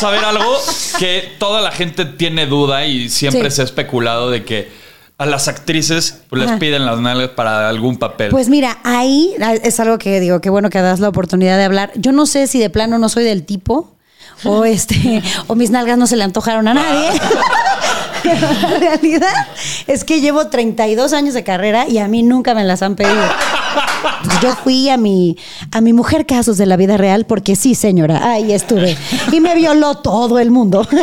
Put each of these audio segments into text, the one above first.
Yo quiero saber algo que toda la gente tiene duda y siempre Sí. se ha especulado de que a las actrices pues, les Ajá. piden las nalgas para algún papel. Pues mira, ahí es algo que digo, qué bueno que das la oportunidad de hablar. Yo no sé si de plano no soy del tipo o este o mis nalgas no se le antojaron a nadie. Pero la realidad es que llevo 32 años de carrera y a mí nunca me las han pedido. Yo fui a mi, a mi mujer casos de la vida real porque sí, señora, ahí estuve. Y me violó todo el mundo.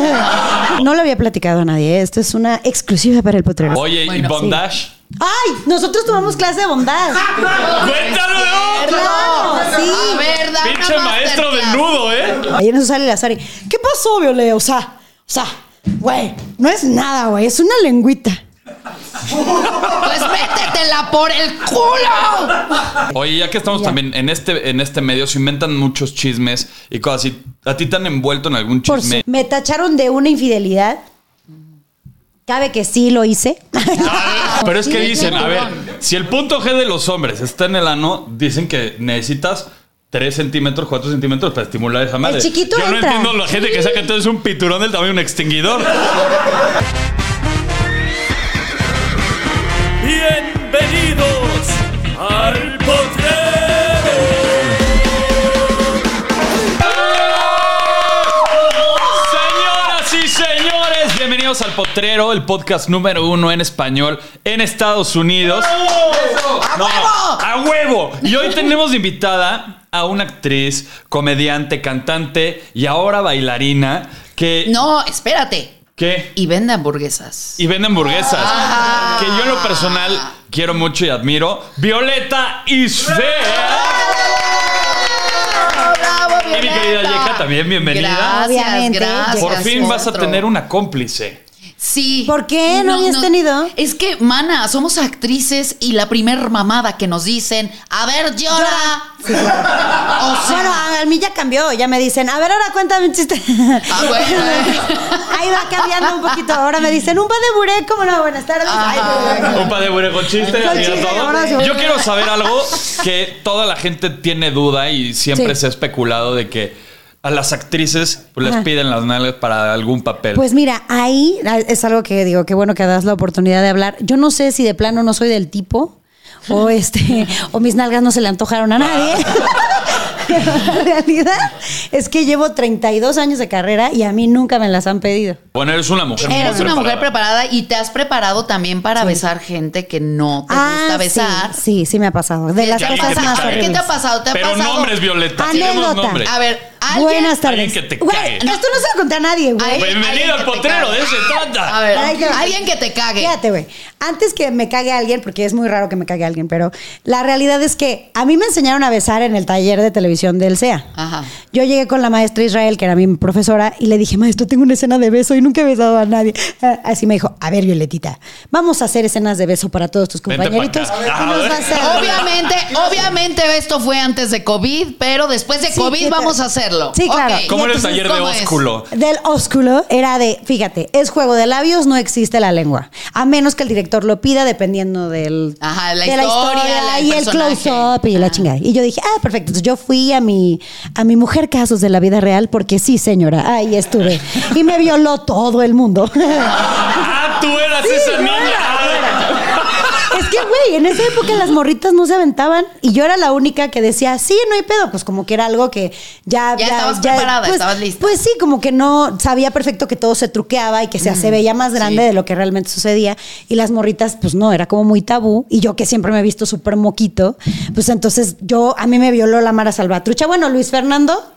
No lo había platicado a nadie. Esto es una exclusiva para el potrero. Oye, ¿y bondage? ¡Ay! Nosotros tomamos clase de bondad. ¡Cuéntalo! Claro, sí. A ver, da una Pinche maestro masterclass. desnudo, ¿eh? Ahí en eso sale la Sari. ¿Qué pasó, Viole? O sea, o sea, güey, no es nada, güey, es una lengüita. Pues métetela por el culo. Oye, ya que estamos Ya. también en este, en este medio, se inventan muchos chismes y cosas así. ¿A ti te han envuelto en algún Por chisme? su- me tacharon de una infidelidad. Cabe que sí lo hice. Pero es que dicen, a ver, si el punto G de los hombres está en el ano, dicen que necesitas 3 centímetros, 4 centímetros para estimular esa madre. chiquito Yo no entra. entiendo la gente que saca entonces un piturón del tamaño de un extinguidor. Bienvenidos al potrero. Señoras y señores, bienvenidos al Potrero, el podcast número uno en español en Estados Unidos. No, ¡A huevo! Y hoy tenemos de invitada a una actriz, comediante, cantante y ahora bailarina que... No, espérate. ¿Qué? Y vende hamburguesas. Y vende hamburguesas. Ah. Que yo en lo personal quiero mucho y admiro. Violeta Isfel. ¡Bravo, Y mi querida Yeka también, bienvenida. Gracias, Obviamente, gracias. Por fin vas a tener una cómplice. Sí. ¿Por qué? ¿No habías tenido? Es que, mana, somos actrices y la primer mamada que nos dicen, a ver, llora. O sea, bueno, a mí ya cambió. Ya me dicen, a ver, ahora cuéntame un chiste. Ah, bueno. Ahí va cambiando un poquito. Ahora me dicen, un pa de buré, ¿cómo no? Buenas tardes. Ay, Ajá. Un pa de buré con chiste, Con chiste, todo. ahora sí. Yo quiero saber algo que toda la gente tiene duda y siempre Sí. se ha especulado de que a las actrices pues, les piden las nalgas para algún papel. Pues mira, ahí es algo que digo, qué bueno que das la oportunidad de hablar. Yo no sé si de plano no soy del tipo o este o mis nalgas no se le antojaron a nadie. Pero la realidad es que llevo 32 años de carrera y a mí nunca me las han pedido. bueno, eres una mujer muy Eres una mujer preparada. y te has preparado también para besar gente que no te gusta besar. Ah, Sí, sí, sí me ha pasado. De las Ya, cosas que te más cague. ¿Qué te ha pasado? ¿Te ha Pero pasado? nombres, Violeta. Anécdota. nombres. A ver, alguien. Buenas tardes. Alguien que te Güey, cague. Esto no se lo conté a nadie, güey. Ay, Bienvenido alguien al que te potrero, cague. de eso se trata. A ver, Ay, qué- alguien que te cague. Fíjate, güey. Antes que me cague alguien, porque es muy raro que me cague alguien, pero la realidad es que a mí me enseñaron a besar en el taller de televisión del CEA. Ajá. Yo llegué con la maestra Israel, que era mi profesora, y le dije, maestro, tengo una escena de beso y nunca he besado a nadie. Ah, Así me dijo, a ver, Violetita, vamos a hacer escenas de beso para todos tus compañeritos. ver. Obviamente, obviamente esto fue antes de COVID, pero después de Sí, COVID vamos a hacerlo. Sí, claro. ¿Cómo era el taller de ósculo? Del ósculo era de, fíjate, es juego de labios, no existe la lengua. A menos que el director lo pida, dependiendo del, Ajá, la de historia, la- el y el close-up y la chingada. Y yo dije, ah, perfecto. Entonces yo fui a mi, a mi mujer casos de la vida real porque sí, señora, ahí estuve. Y me violó todo el mundo. Ah, tú eras esa niña. Es que, güey, en esa época las morritas no se aventaban y yo era la única que decía, sí, no hay pedo. Pues como que era algo que ya. Ya estabas preparada, pues, estabas lista. Pues sí, como que no sabía perfecto que todo se truqueaba y que se, se veía más grande sí. de lo que realmente sucedía. Y las morritas, pues no, era como muy tabú. Y yo que siempre me he visto súper moquito, pues entonces yo, a mí me violó la Mara Salvatrucha. Bueno, Luis Fernando.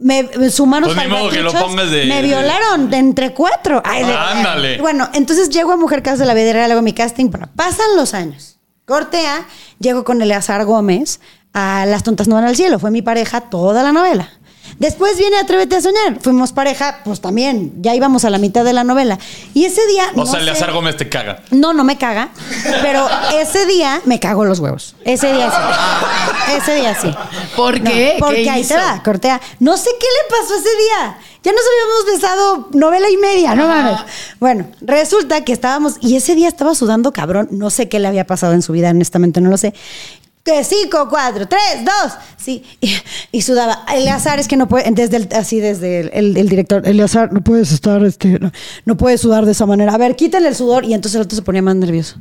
Me, me sumaron Pues modo que lo pongas de- Me violaron de entre cuatro. Ay, de- Ándale. Bueno, entonces llego a Mujer Casa de la Vida Real, hago mi casting. Bueno, pasan los años. Corte A, llego con Eleazar Gómez a Las Tontas No van al Cielo. Fue mi pareja toda la novela. Después viene Atrévete a Soñar. Fuimos pareja, pues también, ya íbamos a la mitad de la novela. Y ese día. O no sea, Eleazar Gómez te caga. no, no me caga, pero ese día me cago los huevos. Ese día sí. Ese día sí. ¿Por No, qué? porque ¿Qué ahí hizo? te va, cortea. No sé qué le pasó ese día. Ya nos habíamos besado novela y media, no mames. Bueno, resulta que estábamos, y ese día estaba sudando cabrón. No sé qué le había pasado en su vida, honestamente no lo sé. Que cinco, cuatro, tres, dos. Sí. Y, y sudaba. Eleazar es que no puede, desde el, así desde el, el- el director, Eleazar, no puedes estar, este, no, no puedes sudar de esa manera. A ver, quítale el sudor. Y entonces el otro se ponía más nervioso.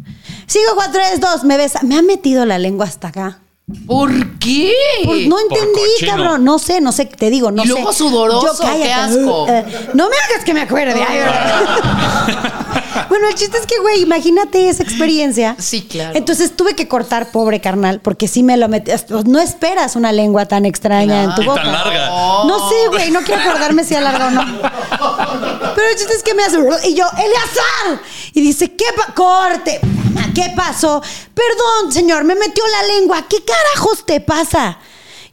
Cinco, cuatro, tres, dos. Me besa. Me ha metido la lengua hasta acá. ¿Por qué? Por- no entendí, cabrón. No sé, no sé, te digo, no Y sé. luego sudoroso, cállate. qué asco. Eh, no me hagas que me acuerde. Ay, bueno, el chiste es que, güey, imagínate esa experiencia. Sí, claro. Entonces tuve que cortar, pobre carnal, porque sí me lo metí. No esperas una lengua tan extraña en tu Y boca. tan larga. No sé, güey, no quiero acordarme si alarga o no. Pero el chiste es que me hace. Y yo, ¡Eleazar! Y dice, ¿qué pa- corte? Mamá, ¿Qué pasó? Perdón, señor, me metió la lengua. ¿Qué carajos te pasa?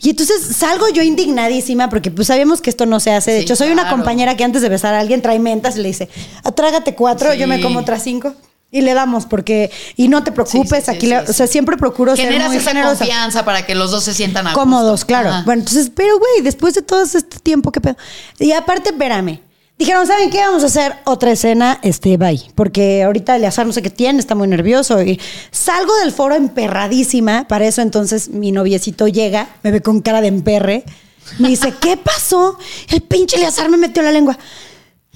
Y entonces salgo yo indignadísima porque pues sabemos que esto no se hace. De Sí, hecho, soy una compañera que antes de besar a alguien trae mentas y le dice, "Ah, trágate cuatro, yo me como otras cinco. Y le damos porque, y no te preocupes, Sí, aquí, le- o sea, siempre procuro ser Generas muy esa generosa confianza para que los dos se sientan a gusto. cómodos, claro. Ajá. Bueno, entonces, pero güey, después de todo este tiempo, ¿qué pedo? Y aparte, espérame. Dijeron, ¿saben qué? Vamos a hacer otra escena, este, bye. Porque ahorita Eleazar no sé qué tiene, está muy nervioso. Y salgo del foro emperradísima. Para eso entonces mi noviecito llega, me ve con cara de emperre. Me dice, ¿qué pasó? El pinche Eleazar me metió la lengua.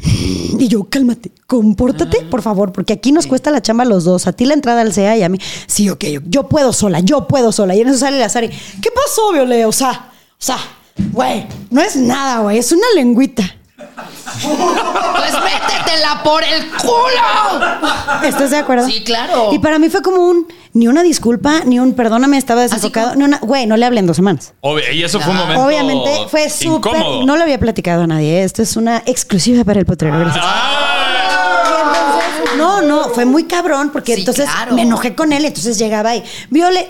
Y yo, cálmate, compórtate, por favor, porque aquí nos cuesta la chamba a los dos. A ti la entrada al CEA y a mí. Sí, ok, yo, yo puedo sola, yo puedo sola. Y en eso sale la Sari. ¿Qué pasó, Viole? O sea, o sea, güey, no es nada, güey, es una lengüita. Pues métetela por el culo. ¿Estás de acuerdo? Sí, claro. Y para mí fue como un, ni una disculpa, ni un perdóname, estaba desenfocado. como- Ni una, güey, no le hablé en dos semanas. Obvio, y eso fue un momento. Obviamente fue súper. incómodo. No lo había platicado a nadie. ¿eh? Esto es una exclusiva para el potrero. Gracias. ¡Ah! No, no, fue muy cabrón porque Sí, entonces claro. me enojé con él, entonces llegaba y Viole.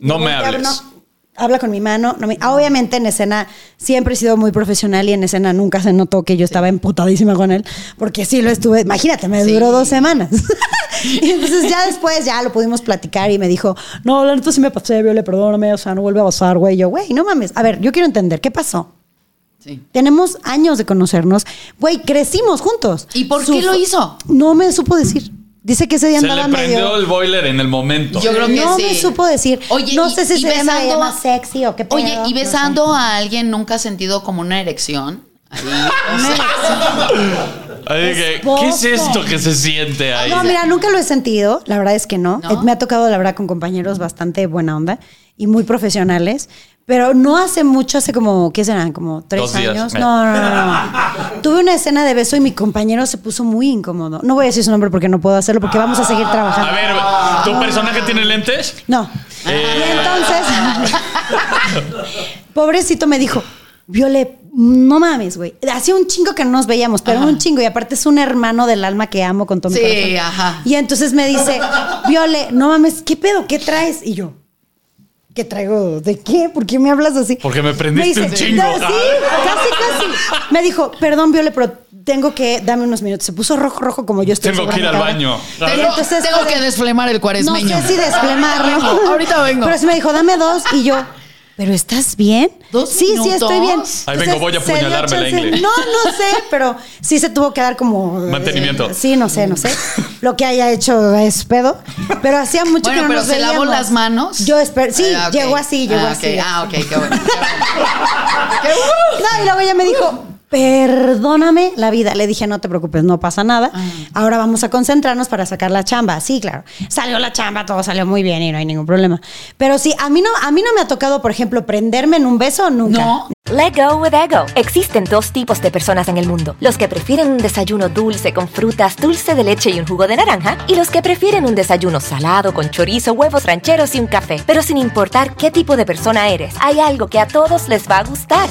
No me hables. no, habla con mi mano. no me- ah, obviamente en escena siempre he sido muy profesional y en escena nunca se notó que yo estaba emputadísima con él porque sí lo estuve. Imagínate, me Sí. duró dos semanas. y entonces ya después ya lo pudimos platicar y me dijo, no, la neta sí me pasé, Viole, perdóname, o sea, no vuelve a pasar, güey. Yo, güey, no mames. A ver, yo quiero entender, ¿qué pasó? Sí. Tenemos años de conocernos. Güey, crecimos juntos. ¿Y por qué lo hizo? No me supo decir. Dice que ese día Se andaba le prendió medio... el boiler en el momento. Yo creo que no sí. me supo decir. Oye, no y- sé si se llama besando- más sexy o qué pedo. Oye, y no besando sé. a alguien nunca has sentido como una erección. Ahí, o sea. ¿qué es esto que se siente ahí? No, mira, nunca lo he sentido. La verdad es que no. ¿No? Eh, Me ha tocado, la verdad, con compañeros bastante buena onda y muy profesionales. Pero no hace mucho, hace como, ¿qué serán? Como tres Dos años. No, no, no, no. Tuve una escena de beso y mi compañero se puso muy incómodo. No voy a decir su nombre porque no puedo hacerlo porque vamos a seguir trabajando. A ver, ¿tu personaje tiene lentes? No. Eh. Y entonces, pobrecito me dijo, Viole, no mames, güey. Hacía un chingo que no nos veíamos, pero un chingo. Y aparte es un hermano del alma que amo con todo mi Sí, corazón. ajá. Y entonces me dice, Viole, no mames, ¿qué pedo? ¿Qué traes? Y yo, ¿qué traigo? ¿De qué? ¿Por qué me hablas así? Porque me prendiste un chingo. "No, Sí, casi, casi. Me dijo, perdón, Viole, pero tengo que, dame unos minutos. Se puso rojo, rojo como yo estoy. Tengo que ir al baño. tengo, entonces tengo que desflemar el no cuaresmeño. sé si desplemarlo. Ahorita vengo. Pero sí me dijo, dame dos. Y yo, ¿pero estás bien? ¿Dos sí, sí, estoy bien. Ahí vengo, voy a apuñalarme la ingle. No, no sé, pero sí se tuvo que dar como... eh, Mantenimiento. sí, no sé, no sé. Lo que haya hecho es pedo. Pero hacía mucho Bueno, que no pero nos ¿se lavó veíamos. las manos? Yo espero... Sí, Ah, ok. llegó así, llegó Ah, así. ok. Ah, ok, qué bueno. No, y luego ella me dijo, perdóname la vida. Le dije, no te preocupes, no pasa nada. Ahora vamos a concentrarnos para sacar la chamba. Sí, claro. Salió la chamba, todo salió muy bien y no hay ningún problema. Pero sí, a mí no, a mí no me ha tocado, por ejemplo, prenderme en un beso nunca. No. Let go with ego. Existen dos tipos de personas en el mundo: los que prefieren un desayuno dulce con frutas, dulce de leche y un jugo de naranja, y los que prefieren un desayuno salado con chorizo, huevos rancheros y un café. Pero sin importar qué tipo de persona eres, hay algo que a todos les va a gustar.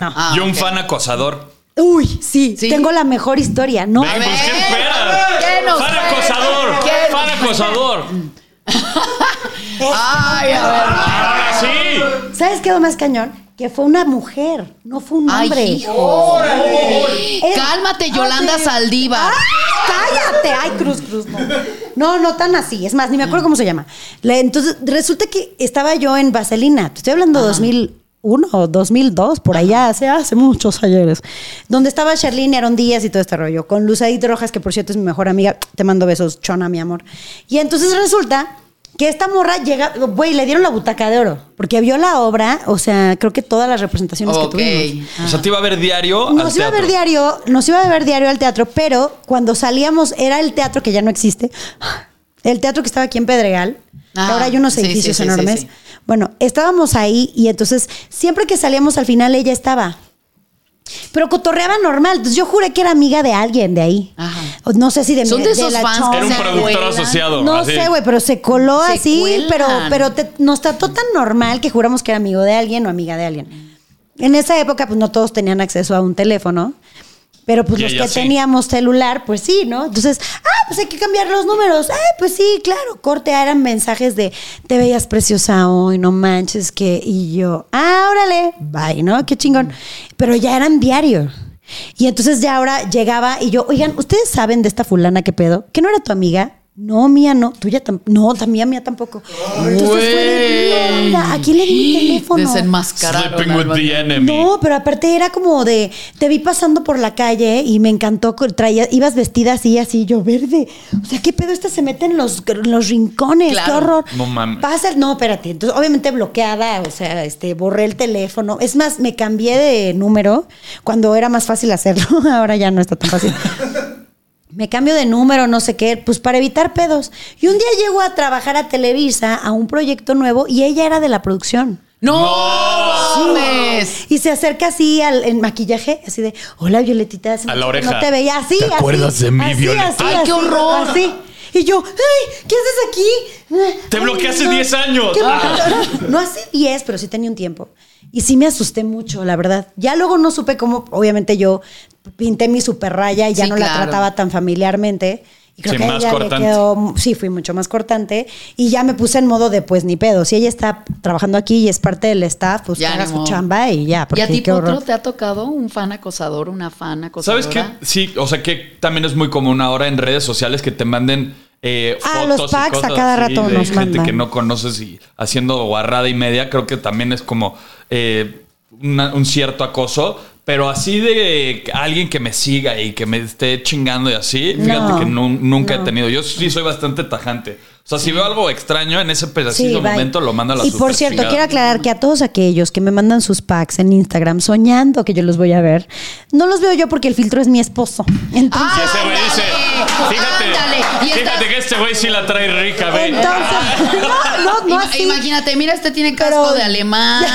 Ah, y un fan acosador. Uy, sí, Sí. tengo la mejor historia. No, Ven, pues, ¿qué esperas? ¿qué nos Fan acosador. ¿Qué Fan acosador. Ay, a ver. Ahora sí. ¿sabes qué es lo más cañón? Que fue una mujer, no fue un hombre. Ay, hijo. Cálmate, Yolanda ah. ¡Ay, cállate! Ay, Cruz, Cruz, no. No, no tan así. Es más, ni me acuerdo cómo se llama. Entonces, resulta que estaba yo en Vaselina. Te estoy hablando de 2001 o 2002, por allá, hace, hace muchos ayeres. Donde estaba Sherlyn, Aaron Díaz y todo este rollo. Con Luz Edith Rojas, que por cierto es mi mejor amiga. Te mando besos, chona, mi amor. Y entonces resulta que esta morra llega, güey, le dieron la butaca de oro. Porque vio la obra, o sea, creo que todas las representaciones que tuvimos. O sea, te iba a ver diario Nos al iba a ver diario, nos iba a ver diario al teatro, pero cuando salíamos era el teatro que ya no existe. El teatro que estaba aquí en Pedregal. que Ah, ahora hay unos edificios sí, sí, enormes. sí, sí. Bueno, estábamos ahí y entonces siempre que salíamos al final ella estaba. Pero cotorreaba normal. Entonces yo juré que era amiga de alguien de ahí. Ajá. No sé si de Son mi- de esos la fans Era un productor cuelan. asociado. No así. sé, güey, pero se coló Se así, cuelan. pero, pero te- nos trató tan normal que juramos que era amigo de alguien o amiga de alguien. En esa época, pues no todos tenían acceso a un teléfono. Pero pues Y los que sí. teníamos celular, pues sí, ¿no? Entonces, ah, pues hay que cambiar los números. Ah, pues sí, claro. Corte, ah, eran mensajes de te veías preciosa hoy, no manches que. Y yo, ah, órale, bye, ¿no? Qué chingón. Pero ya eran diario. Y entonces ya ahora llegaba y yo, oigan, ¿ustedes saben de esta fulana qué pedo? ¿Que no era tu amiga? No, mía no. Tuya tampoco. No, también mía tampoco. Entonces fue de. ¿A quién le di mi teléfono? Desenmascararon. Sleeping with the enemy. No, pero aparte era como de, te vi pasando por la calle y me encantó, traía, ibas vestida así, así, yo verde. O sea, ¿qué pedo? Esta se mete en los, en los rincones, Claro. qué horror. No mames. Pasa, el- no, espérate. Entonces, obviamente bloqueada, o sea, este, borré el teléfono. Es más, me cambié de número cuando era más fácil hacerlo. Ahora ya no está tan fácil. Me cambio de número, no sé qué, pues para evitar pedos. Y un día llego a trabajar a Televisa, a un proyecto nuevo, y ella era de la producción. ¡No! Y se acerca así al en maquillaje, así de, hola Violetita, A la oreja. No te veía así. ¿Te así, acuerdas de mí, así, Violeta? Así, ¡Ay, qué horror! Así. Y yo, ay, ¿qué haces aquí? Te bloqueé hace no. 10 años. ¿Qué- Ah. No hace 10, pero sí tenía un tiempo. Y sí me asusté mucho, la verdad. Ya luego no supe cómo, obviamente yo pinté mi super raya y ya Sí, no la trataba tan familiarmente. Y creo Sí, que a más ella le cortante. quedó, sí, fui mucho más cortante. Y ya me puse en modo de, pues ni pedo. Si ella está trabajando aquí y es parte del staff, pues Ya, haga ni su chamba y ya. ¿Y a ti. Potro, te ha tocado un fan acosador, una fan acosadora? ¿Sabes qué? Sí, o sea que también es muy común ahora en redes sociales que te manden eh, Ah, fotos los y packs a cada así rato de nos gente mandan. que no conoces y haciendo guarrada y media. Creo que también es como eh, una- un cierto acoso. Pero así de alguien que me siga y que me esté chingando y así, fíjate No, que nu- nunca he tenido. Yo sí soy bastante tajante. O sea, si veo algo extraño en ese preciso bye. momento, lo mando a la Y por cierto, chingada. quiero aclarar que a todos aquellos que me mandan sus packs en Instagram soñando que yo los voy a ver, no los veo yo porque el filtro es mi esposo. Entonces, Y ese güey dice, fíjate, ándale. Fíjate que este güey sí la trae rica, ve. entonces, no, no, no así. Imagínate, mira, este tiene casco Pero- de alemán.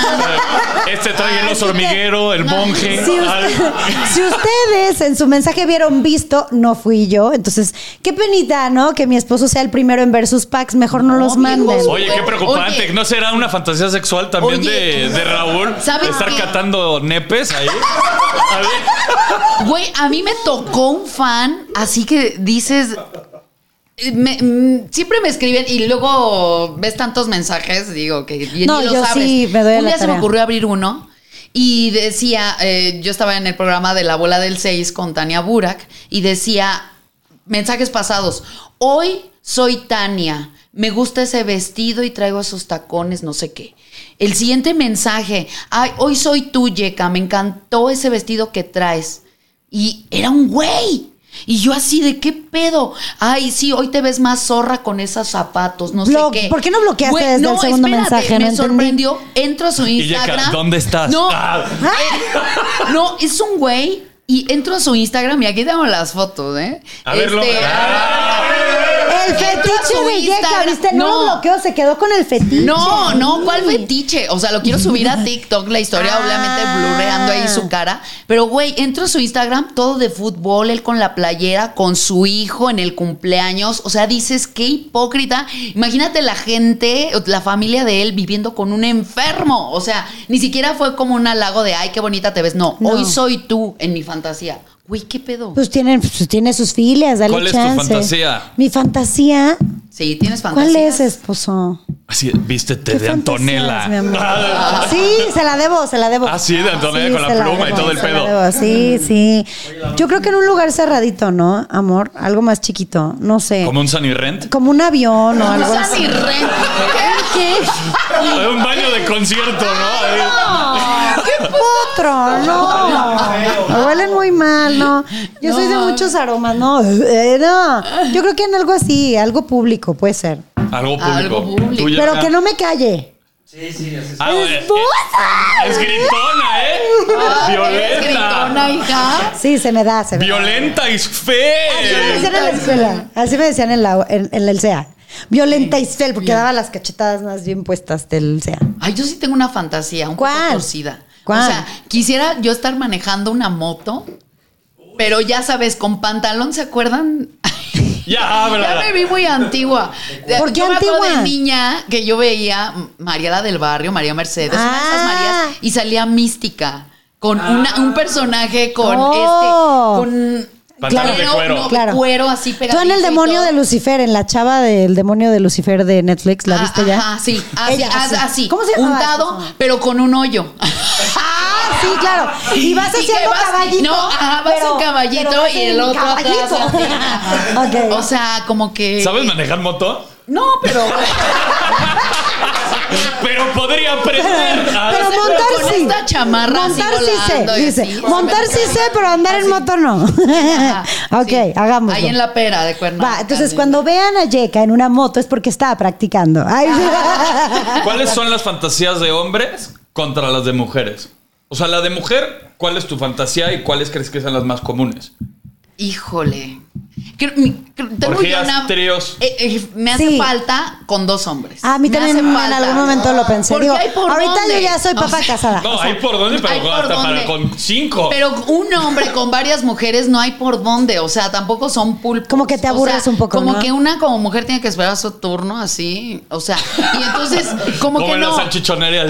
Este trae el oso sí, hormiguero, el no. monje. Si, usted- si ustedes en su mensaje vieron visto, no fui yo. Entonces, qué penita, ¿no? Que mi esposo sea el primero en ver sus sus packs, mejor no, los manden. Oye, qué preocupante. Oye. ¿No será una fantasía sexual también de, de Raúl? ¿Sabes Estar qué? catando nepes ahí. A ver. Güey, a mí me tocó un fan, así que dices. eh, me- mm, siempre me escriben y luego ves tantos mensajes, digo que y No, ni los yo abres. sí me doy Un la día se me ocurrió abrir uno y decía, eh, yo estaba en el programa de la bola del 6 con Tania Burak y decía mensajes pasados. Hoy soy Tania. Me gusta ese vestido y traigo esos tacones, no sé qué. El siguiente mensaje. Ay, hoy soy tú, Yeka. Me encantó ese vestido que traes. Y era un güey. Y yo así, ¿de qué pedo? Ay, sí, hoy te ves más zorra con esos zapatos, no Blo- sé qué. ¿por qué no bloqueaste Güey, desde el segundo espérate, mensaje? No Me sorprendió. Entro a su Y Yeka, Instagram. ¿dónde estás? No, Ah. eh, no, es un güey y entro a su Instagram y aquí tengo las fotos, ¿eh? A verlo. El fetiche de Yeka, Instagram. ¿viste? No, No. lo bloqueó, se quedó con el fetiche. No, no, ¿cuál fetiche? O sea, lo quiero subir a TikTok, la historia, Ah. obviamente, blurreando ahí su cara. Pero, güey, entro a su Instagram, todo de fútbol, él con la playera, con su hijo en el cumpleaños. O sea, dices, qué hipócrita. Imagínate la gente, la familia de él viviendo con un enfermo. O sea, ni siquiera fue como un halago de, ay, qué bonita te ves. No, No. hoy soy tú en mi fantasía. Güey, ¿qué pedo? Pues tiene, pues tiene sus filias, dale ¿Cuál es tu chance. fantasía? Mi fantasía. Sí, tienes fantasía. ¿Cuál es, esposo? Así, vístete ¿Qué de Antonella. mi amor? Ah, Sí, se la debo, se la debo. Ah, sí, de Antonella con la pluma y debo, todo el pedo. debo, Sí, sí. Yo creo que en un lugar cerradito, ¿no, amor? Algo más chiquito, no sé. Como un Sunny Rent. Como un avión o algo así. ni rent. ¿Qué? Un baño de concierto, ¿no? Ahí. ¡Qué potro! No. Me huelen muy mal, no. Yo soy de muchos aromas, no. Eh, no. Yo creo que en algo así, algo público puede ser. Algo público. Algo Pero que no me calle. Ah, eh, ¡Esposa! es gritona, ¿eh? Es Violenta. gritona, hija. Sí, se me da, se me da. Violenta y Así me decían en la escuela. Así me decían en, la, en, en el CEA. Violenta Isfel, porque daba las cachetadas más bien puestas del CEA. Ay, yo sí tengo una fantasía, un poco ¿Cuál? torcida. ¿Cuál? O sea, quisiera yo estar manejando una moto, pero ya sabes, con pantalón, ¿se acuerdan? Ya, Ya me vi muy antigua. ¿Por qué yo me antigua? de niña que yo veía María la del barrio, María Mercedes, una de esas Ah. Marías, y salía mística. Con una- un personaje con Oh. este. Con Pantalones de cuero. no, Claro. cuero así Tú pegado. en el demonio de Lucifer, en la chava del demonio de Lucifer de Netflix, ¿la viste ya? Ajá, sí. Así, Ella, así, así. ¿Cómo se llamaba Untado, esa? pero con un hoyo. Ah, sí, claro. Y vas haciendo vas- caballito. No, ajá, vas pero- en caballito pero vas y el otro atrás. caballito. así. Ok. O sea, como que. ¿Sabes manejar moto? No, pero. Pero podría aprender. Ah, Pero montar con sí. esta chamarra así montar sí sé, y dice. así. Montar sí sé, pero andar en moto no. Ajá, ok, sí. hagámoslo. Ahí en la pera de Cuernavaca. Va, entonces cuando vean a Yeka en una moto es porque estaba practicando. Ay, sí. ¿Cuáles son las fantasías de hombres contra las de mujeres? O sea, la de mujer, ¿cuál es tu fantasía y cuáles crees que sean las más comunes? Híjole. Creo- tengo yo una- tríos. Eh, eh, me hace Sí. falta con dos hombres. A mí Me también hace en falta. algún momento lo pensé. Porque Digo, hay por ahorita dónde. yo ya soy O papá sea, casada. No, O sea, hay por dónde, pero por hasta para con cinco. Pero un hombre con varias mujeres no hay por dónde. O sea, tampoco son pulpos. Como que te O aburres sea, un poco, Como ¿no? que una como mujer tiene que esperar su turno así. O sea, y entonces, como, Como que en no. la salchichonería.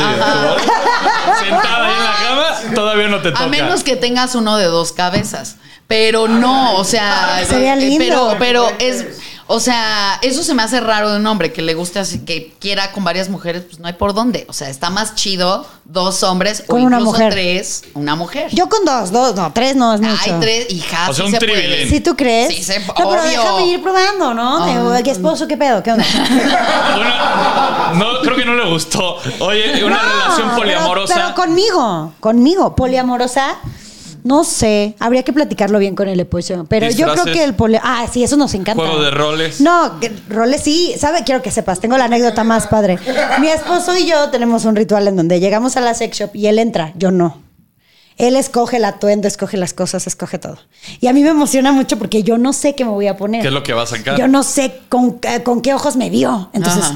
Sentada ahí en la cama, todavía no te toca. A menos que tengas uno de dos cabezas. Pero no, o sea. Sería eh, lindo. Pero, pero es. O sea, eso se me hace raro de un hombre que le guste así, que quiera con varias mujeres, pues no hay por dónde. O sea, está más chido dos hombres Con o una incluso mujer. tres, una mujer. Yo con dos, dos, no, tres no es mucho. Hay tres hijas. O sea, sí un se. ¿Sí tú crees? Sí, se- no, pero obvio. déjame ir probando, ¿no? Ah. ¿Qué esposo? ¿Qué pedo? ¿Qué onda? Una- no, creo que no le gustó. Oye, una No, relación pero- poliamorosa. Pero, conmigo, conmigo, poliamorosa. No sé, habría que platicarlo bien con el esposo. Pero yo creo que el poli... Ah, sí, eso nos encanta. Juego de roles. No, que- roles sí. ¿Sabe? Quiero que sepas, tengo la anécdota más padre. Mi esposo y yo tenemos un ritual en donde llegamos a la sex shop y él entra, yo no. Él escoge el atuendo, escoge las cosas, escoge todo. Y a mí me emociona mucho porque yo no sé qué me voy a poner. ¿Qué es lo que va a sacar? Yo no sé con, eh, con qué ojos me vio. Entonces, Ajá.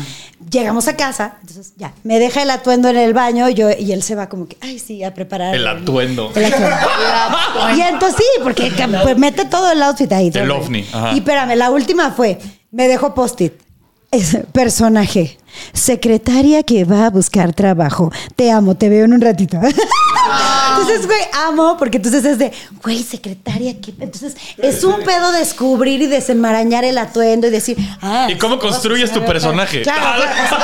Llegamos a casa, entonces ya, me deja el atuendo en el baño yo, y él se va como que, ay, sí, a preparar. El atuendo. el atuendo. Y entonces sí, porque pues, mete todo el outfit ahí. El ovni, ajá. Y espérame, la última fue, me dejó post-it. Es personaje. Secretaria que va a buscar trabajo. Te amo, te veo en un ratito. Entonces, güey, amo, porque entonces es de, güey, secretaria, ¿qué? Entonces, es un pedo descubrir y desenmarañar el atuendo y decir, ah. ¿Y cómo construyes tu personaje? Claro, claro.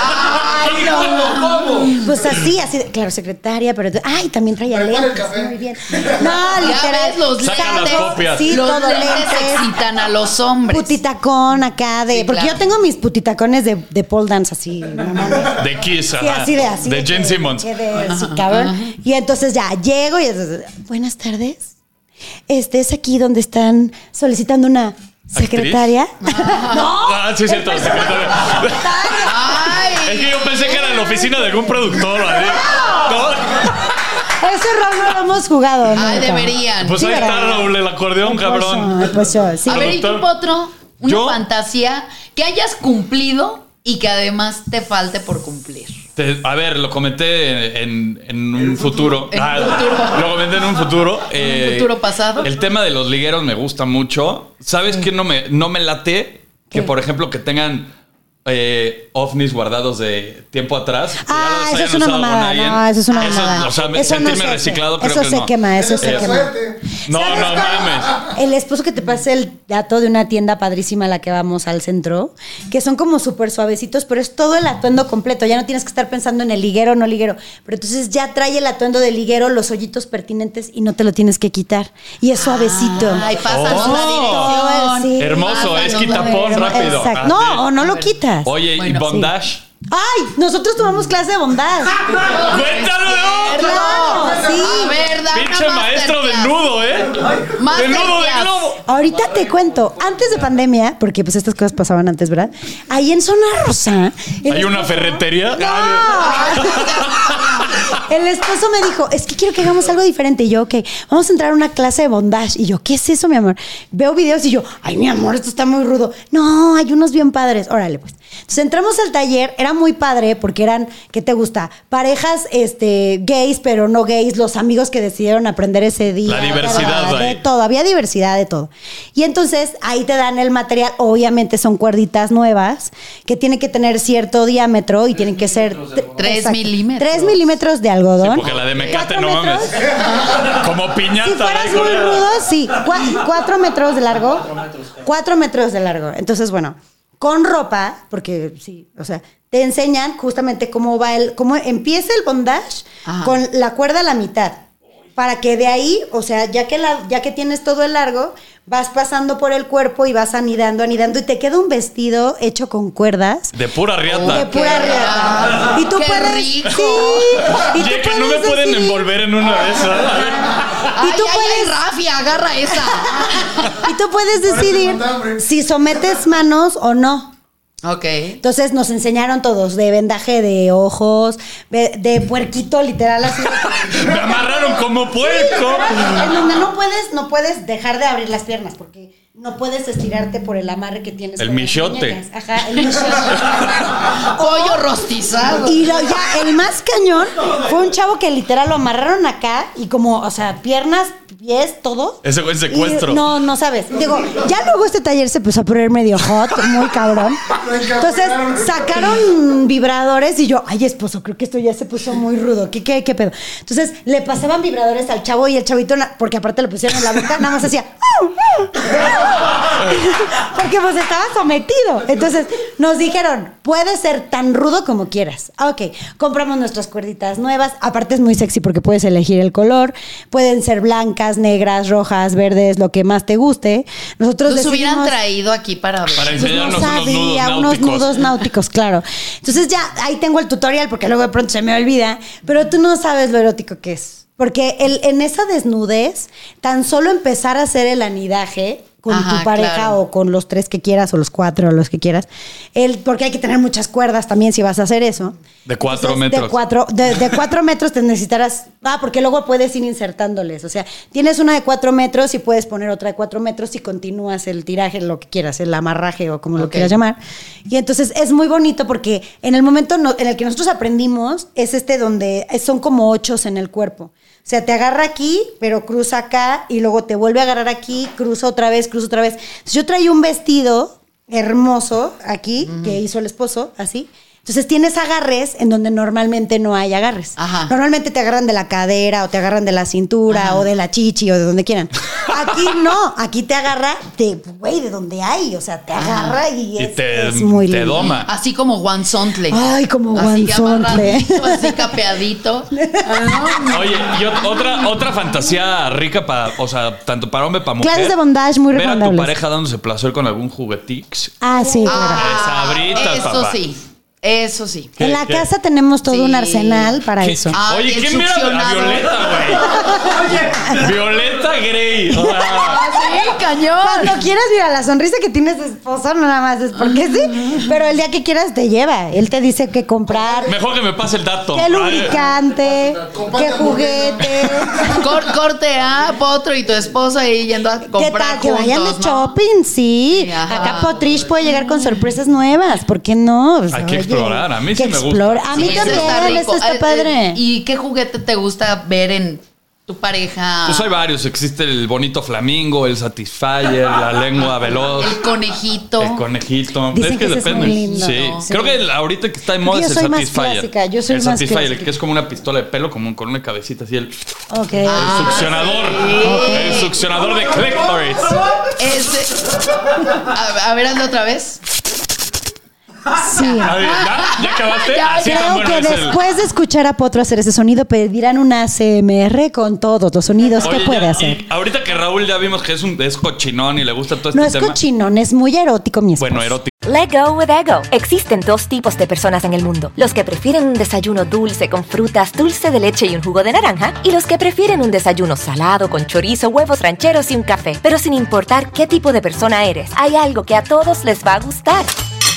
Ay, no. Pues así, así, de- claro, secretaria, pero, ay, también traía lentes. Muy bien. No, Ya literal. ves, los Sacan las lentes, copias. Sí, los todo lentes excitan a los hombres. Putitacón acá de. Sí, porque claro. yo tengo mis putitacones de, de pole dance así, mames. De Kiss, Sí, ajá. así de así. De Jen que- Simmons. que de- sí, cabrón. Y entonces ya llego y entonces, buenas tardes. Este es aquí donde están solicitando una secretaria. no. Ah, sí, es cierto. secretaria. Ay. Es que yo pensé que era en la oficina de algún productor así. ¿No? Ese rol no lo hemos jugado. Ay, nunca. deberían. Pues Sí, ahí está. Raúl, el acordeón, Pues, cabrón. ay, Pues yo, sí. A ver, ¿y tú. Potro? Una ¿Yo? fantasía que hayas cumplido y que además te falte por cumplir. Te- a ver, lo comenté en, en un futuro. Un Ah, futuro. Lo comenté en un futuro. eh, futuro pasado. El tema de los ligueros me gusta mucho. ¿Sabes qué no me, no me late? Que, ¿Qué? por ejemplo, que tengan eh, ovnis guardados de tiempo atrás. que ya Ah, los eso hayan es una mamada. No, eso es una Eso, mamada. O sea, me- Eso no sentirme se hace. reciclado creo Eso que se no. quema, eso se quema. No, ¿Sabes no cuál? mames. El esposo que te pase el dato de una tienda padrísima a la que vamos al centro, que son como súper suavecitos, pero es todo el atuendo completo. Ya no tienes que estar pensando en el liguero o no liguero. Pero entonces ya trae el atuendo de liguero, los hoyitos pertinentes y no te lo tienes que quitar. Y es suavecito. Ay, pásanos Oh. Sí. Hermoso, es quitapón rápido. Exacto. Ah, No, o no lo quitas. Oye, Bueno, ¿y bondage? Ay, nosotros tomamos clase de bondad. ¡Cuéntalo de otro! Claro, sí. A ver, Pinche maestro de masterclass. nudo, ¿eh? De nudo de globo. Ahorita te cuento, antes de pandemia, porque pues estas cosas pasaban antes, ¿verdad? Ahí en Zona Rosa. ¿Hay una esposo- ferretería? No. El esposo me dijo, es que quiero que hagamos algo diferente. Y yo, ok, vamos a entrar a una clase de bondage. Y yo, ¿qué es eso, mi amor? Veo videos y yo, ay, mi amor, esto está muy rudo. No, hay unos bien padres. Órale, pues. Entonces entramos al taller, era muy padre porque eran, ¿qué te gusta? Parejas este, gays, pero no gays, los amigos que decidieron aprender ese día. La diversidad de todo, había diversidad de todo. Y entonces ahí te dan el material, obviamente son cuerditas nuevas que tienen que tener cierto diámetro y tienen que ser Tres Exacto. milímetros. Tres milímetros de algodón. Sí, porque la de Mecate, Cuatro no mames. metros. Como piñata. Si fueras muy rudo, sí. Cua- cuatro metros de largo. Cuatro metros de largo. Entonces, bueno, con ropa, porque sí, o sea, te enseñan justamente cómo va el, cómo empieza el bondage Ajá. con la cuerda a la mitad. Para que de ahí, o sea, ya que, la, ya que tienes todo el largo, vas pasando por el cuerpo y vas anidando, anidando, y te queda un vestido hecho con cuerdas. De pura De riata. pura riata. Y tú ¡Qué puedes. rico! Sí. Y tú que no me puedes pueden envolver en una de esas. A ver. Ay, Y tú ay, puedes- ay, Rafi, agarra esa. Y tú puedes decidir si sometes manos o no. Ok. Entonces nos enseñaron todos de vendaje de ojos, de, de puerquito literal así. Me amarraron como puerco. En donde no puedes, no puedes dejar de abrir las piernas porque no puedes estirarte por el amarre que tienes. El michote. Ajá, el michote. Pollo rostizado. Y lo- ya, el más cañón fue un chavo que literal lo amarraron acá y como, o sea, piernas, pies, todo. Ese güey Y secuestro. no, no sabes. Digo, ya luego este taller se empezó a poner medio hot, muy cabrón. Entonces sacaron vibradores y yo, ay, esposo, creo que esto ya se puso muy rudo. ¿Qué, qué, qué pedo? Entonces le pasaban vibradores al chavo y el chavito, porque aparte lo pusieron en la boca, nada más hacía. Porque pues estaba sometido. Entonces nos dijeron, puede ser tan rudo como quieras. Ah, Ok, compramos nuestras cuerditas nuevas. Aparte es muy sexy porque puedes elegir el color. Pueden ser blancas, negras, rojas, verdes, lo que más te guste. Nosotros Los hubieran traído aquí para ver. Para pues no enseñarnos unos nudos unos náuticos. nudos náuticos, claro. Entonces ya ahí tengo el tutorial porque luego de pronto se me olvida, pero tú no sabes lo erótico que es. Porque el, en esa desnudez, tan solo empezar a hacer el anidaje con Ajá, tu pareja claro. o con los tres que quieras o los cuatro o los que quieras, el, porque hay que tener muchas cuerdas también si vas a hacer eso. De cuatro Entonces, metros. De cuatro, de, de cuatro metros te necesitarás. Ah, porque luego puedes ir insertándoles. O sea, tienes una de cuatro metros y puedes poner otra de cuatro metros y continúas el tiraje, lo que quieras, el amarraje o como lo quieras llamar. Y entonces es muy bonito porque en el momento no- en el que nosotros aprendimos es este donde son como ochos en el cuerpo. O sea, te agarra aquí, pero cruza acá y luego te vuelve a agarrar aquí, cruza otra vez, cruza otra vez. Entonces, yo traía un vestido hermoso aquí que hizo el esposo, así. Entonces tienes agarres en donde normalmente no hay agarres. Ajá. Normalmente te agarran de la cadera o te agarran de la cintura o de la chichi o de donde quieran. Aquí no, aquí te agarra de, güey, de donde hay. O sea, te agarra y, Y es, te, es muy te lindo. doma. Así como guanzontle. Ay, como Así guanzontle. amarradito, Así capeadito. Ah, Oye, y ot- otra, otra fantasía rica para, o sea, tanto para hombre como para mujer. Clases de bondage muy Ver a tu pareja dándose placer con algún juguetix. Ah, sí, claro. Ah, sabritas, eso papá. sí. Eso sí. ¿Qué- En la qué? casa tenemos todo un arsenal para ¿Qué- eso. Ah, Oye, ¿quién mira a. Violeta, güey? Violeta Grey. O sea, Ah, sí, cañón. Cuando quieras, mira, la sonrisa que tienes de esposo no nada más es porque sí, pero el día que quieras te lleva. Él te dice qué comprar, mejor que me pase el dato. qué lubricante, qué juguete, Cor- corte a Potro y tu esposa ahí yendo a qué comprar tal, que vayan de shopping, sí. Ajá. Acá Potrish puede llegar con sorpresas nuevas, ¿por qué no? Pues, Hay que explorar, a mí que sí me gusta. A mí Sí, también, eso está Eh, eh, padre. ¿Y qué juguete te gusta ver en tu pareja? Pues hay varios. Existe el bonito flamingo, el satisfier, la lengua veloz. El conejito. El conejito. Dicen es que que ese es depende. muy lindo, sí. ¿no? Creo que el- ahorita que está de moda Yo es el soy más Satisfyer. clásica, yo soy el más Satisfyer, clásica. que es como una pistola de pelo, como con una cabecita así. El, Ok. el succionador. El succionador de clitoris. Ese- A, a ver, hazlo otra vez. Sí. A ver, ¿Ya? ¿Ya acabaste? Ya, Así tan Creo bueno que es el- después de escuchar a Potro hacer ese sonido, pedirán una CMR con todos los sonidos que Oye, puede ya, hacer. y ahorita que Raúl ya vimos que es un es cochinón y le gusta todo este No es tema. cochinón, es muy erótico, mi esposo. Bueno, erótico. Let go with ego. Existen dos tipos de personas en el mundo: los que prefieren un desayuno dulce con frutas, dulce de leche y un jugo de naranja, y los que prefieren un desayuno salado con chorizo, huevos rancheros y un café. Pero sin importar qué tipo de persona eres, hay algo que a todos les va a gustar.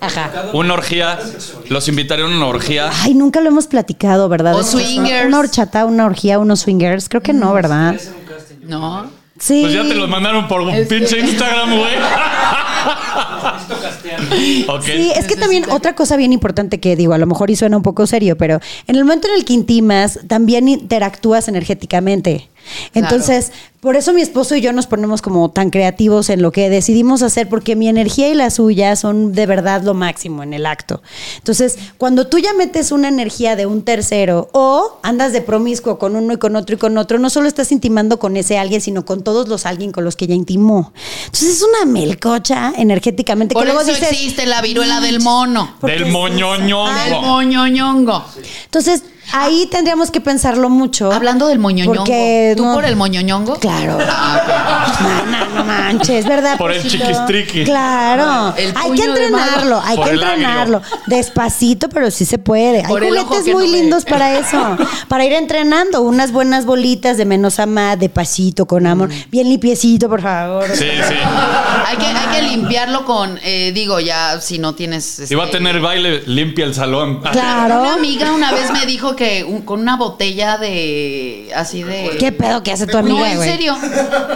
Ajá. Una orgía. Los invitaré a una orgía. Ay, nunca lo hemos platicado, ¿verdad? O swingers. Una horchata, una orgía, unos swingers. Creo que no, ¿verdad? No. Sí. Pues ya te los mandaron por un Este- pinche Instagram, güey. ok. Sí, es que también otra cosa bien importante que digo, a lo mejor y suena un poco serio, pero en el momento en el que intimas, también interactúas energéticamente. Entonces, por eso mi esposo y yo nos ponemos como tan creativos en lo que decidimos hacer, porque mi energía y la suya son de verdad lo máximo en el acto. Entonces, cuando tú ya metes una energía de un tercero o andas de promiscuo con uno y con otro y con otro, no solo estás intimando con ese alguien, sino con todos los alguien con los que ya intimó. Entonces, es una melcocha energéticamente Por que luego eso dices, existe la viruela del mono. Del moñoñongo. Del moñoñongo. Entonces, ahí tendríamos que pensarlo mucho. Hablando del moñoñongo. Porque ¿Tú no- por el moñoñongo? Claro. No, no manches, ¿verdad? Por el chiquistriqui. Claro. El hay que entrenarlo, hay Por que entrenarlo. Despacito, pero sí se puede. Por hay juguetes muy no lindos para eso. Para ir entrenando. Unas buenas bolitas de menos a más, de pasito, con amor. Bien limpiecito, por favor. Sí, sí. Hay que, hay que limpiarlo con, eh, digo, ya si no tienes... Si va a este, tener baile, limpia el salón. Claro. Una amiga una vez me dijo que un- con una botella de... así de... ¿Qué pedo que hace tu amiga, No, en serio.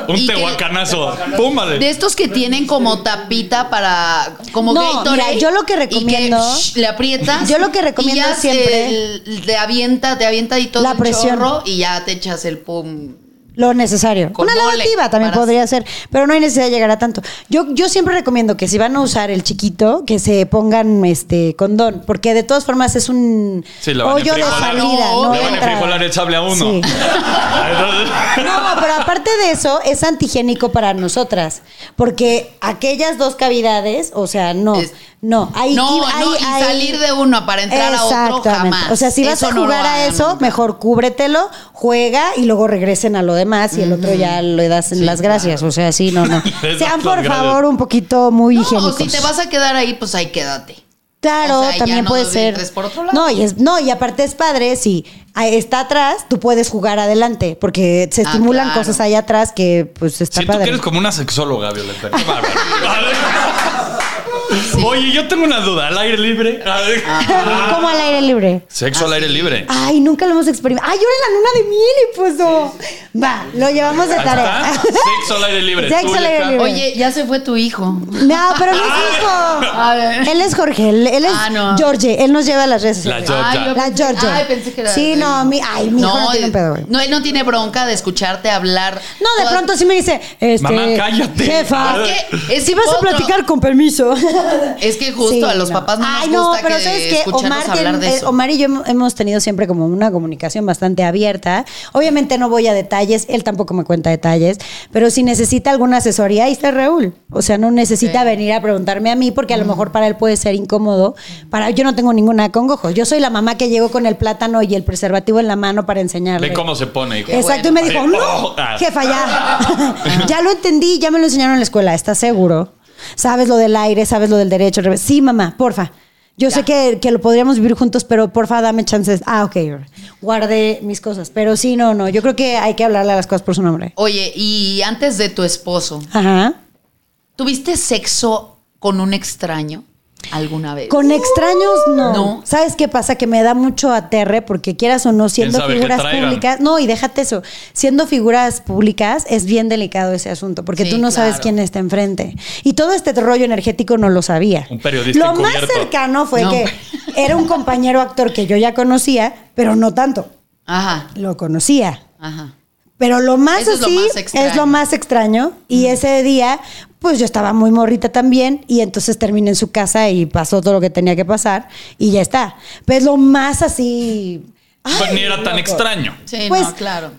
Un que- tehuacanazo. Púmbale. De estos que tienen como tapita para. como No, Gatorade, mira, yo lo que y recomiendo- shh, le aprietas. Yo lo que recomiendo y ya siempre- se- te avienta, te avienta y todo La el presión. chorro y ya te echas el pum. Lo necesario. Con Una mole, lavativa también para- podría ser, pero no hay necesidad de llegar a tanto. Yo, yo siempre recomiendo que si van a usar el chiquito, que se pongan este condón, porque de todas formas es un Sí, la van a hoyo de enfrijolar. salida. No, no Le van a entra. enfrijolar el sable a uno. Sí. Entonces- No, pero aparte de eso, es antigénico para nosotras. Porque aquellas dos cavidades, o sea, no. Es- No, ahí, No, ahí- no, y ahí- salir de uno para entrar a otro Exactamente. jamás. O sea, si vas Eso a no jugar a eso, nunca. mejor cúbretelo, juega y luego regresen a lo demás y el otro ya le das las gracias. O sea, sí, no, no. Sean por gracias. favor un poquito muy No, higiénicos. o si te vas a quedar ahí, pues ahí quédate. Claro, O sea, ya también no puede ser. por otro lado. No, y es, no, y aparte es padre si está atrás, tú puedes jugar adelante, porque se Ah, estimulan claro. cosas allá atrás que pues está Siento padre. que eres como una sexóloga, Violeta. Oye, yo tengo una duda. ¿Al aire libre? Como al aire libre. Sexo al aire libre. Ay, nunca lo hemos experimentado. Ay, ahora en la luna de miel y pues no. Va, lo llevamos de tarea. está. Sexo al aire libre. Sexo al aire libre. Oye, ya se fue tu hijo. No, pero no es hijo. A ver. Él es Jorge, él, él es Ah, no. George, él nos lleva a las redes La sociales. Georgia. Ay, yo La pensé- Georgia. Ay, pensé que era. Sí, no, mi, ay, mi hijo no tiene un pedo, güey. No, él no tiene bronca de escucharte hablar. No, de pronto sí me dice, este, Mamá, cállate. Jefa, Es que es si vas a platicar con permiso. Es que justo Sí, a los no. papás no Ay, nos no, gusta pero que ¿sabes qué? Omar, tiene- hablar de eso. Omar y yo hem- hemos tenido siempre como una comunicación bastante abierta. Obviamente no voy a detalles, él tampoco me cuenta detalles, pero si necesita alguna asesoría, ahí está Raúl. O sea, no necesita Sí. venir a preguntarme a mí porque a lo mejor para él puede ser incómodo. Para yo no tengo ninguna congojo. Yo soy la mamá que llegó con el plátano y el preservativo en la mano para enseñarle. Ve cómo se pone, hijo. Exacto, y me dijo, Ay, no, oh, ah. jefa, ya. ya lo entendí, ya me lo enseñaron en la escuela, ¿estás seguro? ¿Sabes lo del aire? ¿Sabes lo del derecho? al revés? Sí, mamá, porfa. Yo sé que, que lo podríamos vivir juntos, pero porfa, dame chances. Ah, ok, guardé mis cosas. Pero sí, no, no, yo creo que hay que hablarle a las cosas por su nombre. Oye, y antes de tu esposo, Ajá. ¿tuviste sexo con un extraño alguna vez? Con extraños, no. No. ¿Sabes qué pasa? Que me da mucho aterre porque quieras o no, siendo figuras públicas. No, y déjate eso. Siendo figuras públicas es bien delicado ese asunto porque Sí, tú no sabes quién está enfrente. Y todo este rollo energético no lo sabía. Un periodista Lo más cercano fue No. que era un compañero actor que yo ya conocía, pero no tanto. Ajá, Lo conocía. ajá. Pero lo más Eso es lo así más extraño. es lo más extraño. Y ese día, pues yo estaba muy morrita también. Y entonces terminé en su casa y pasó todo lo que tenía que pasar. Y ya está. Pues lo más así. Pues ni era tan loco. extraño. Sí, Pues- no, claro.